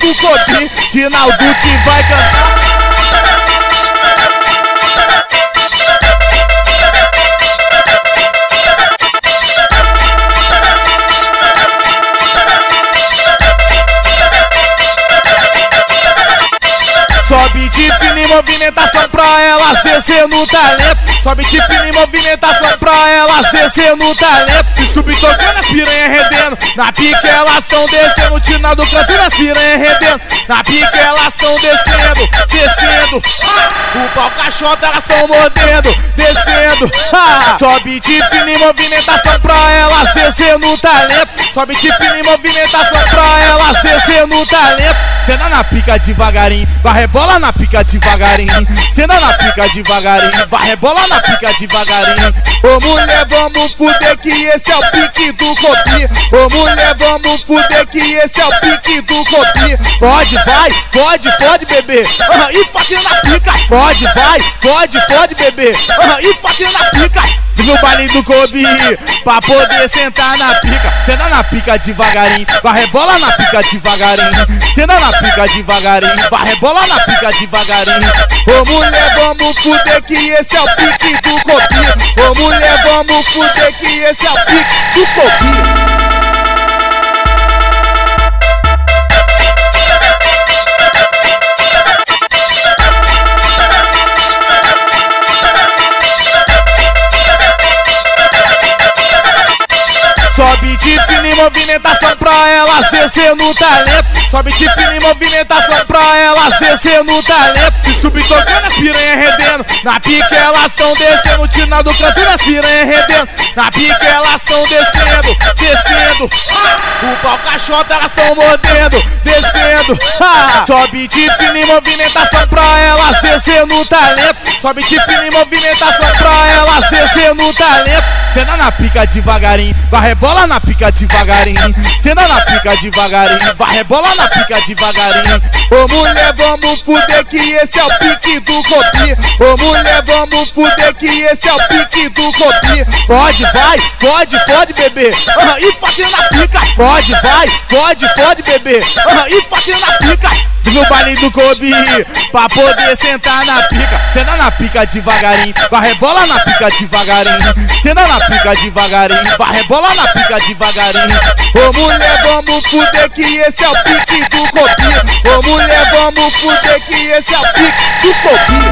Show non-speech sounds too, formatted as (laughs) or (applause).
do Kobe. Sinal do que vai cantar. Sobe de e movimentação pra elas descer no talento. Sobe de e movimentação pra elas descer no talento. Tocando a piranha rendendo. Na pica elas tão descendo. O Tina do canto das piranha rendendo. Na pica elas tão descendo, descendo. O pau caixota elas tão mordendo, descendo. Sobe de fina movimentação pra elas descer no talento. Sobe de fina movimentação pra elas descer no talento. Cena na pica devagarinho, vai rebola na pica devagarinho. Cena na pica devagarinho, vai rebola na pica devagarinho. Ô mulher, vamos fuder que esse é o pique do Kobe. Ô mulher, vamos fuder que esse é o pique do Kobe. Pode, vai, pode, pode beber. Ah, e fazendo a pica. Pode, vai, pode, pode beber. Ah, e fazendo a pica no baile do Kobe Pra poder sentar na pica Senta na pica devagarinho Vai rebola na pica devagarinho Senta na pica devagarinho Vai rebola na pica devagarinho Ô mulher vamos fuder que esse é o pique do Kobe Ô mulher vamos fuder que esse é o pique do Kobe pra elas descer no talento. Sobe de e movimentação pra elas descer no talento. Desculpe tocando a piranha rendendo. Na pica elas tão descendo. O Tina do canto das piranha rendendo. Na pica elas tão descendo, descendo. Ah! O pau caixota elas tão mordendo, descendo. Ah! Sobe de e movimentação pra elas descer no talento. Sobe de fina e movimentação pra elas (laughs) descer no talento. Cena na pica devagarinho, vai rebola na pica devagarinho. Cena na pica devagarinho, vai rebola na pica devagarinho. Ô mulher, vamos fuder que esse é o pique do Kobe. Ô mulher, vamos fuder que esse é o pique do Kobe. Pode, vai, pode, pode beber. Ah, e fazendo a pica. Pode, vai, pode, pode beber. Ah, e fazendo a pica baile do Kobe Pra poder sentar na pica. Senta na pica devagarinho Vai rebola na pica devagarinho. Senta na pica devagarinho Vai rebola na pica devagarinho. Ô mulher vamos fuder que esse é o pique do Kobe Ô mulher vamos fuder que esse é o pique do Kobe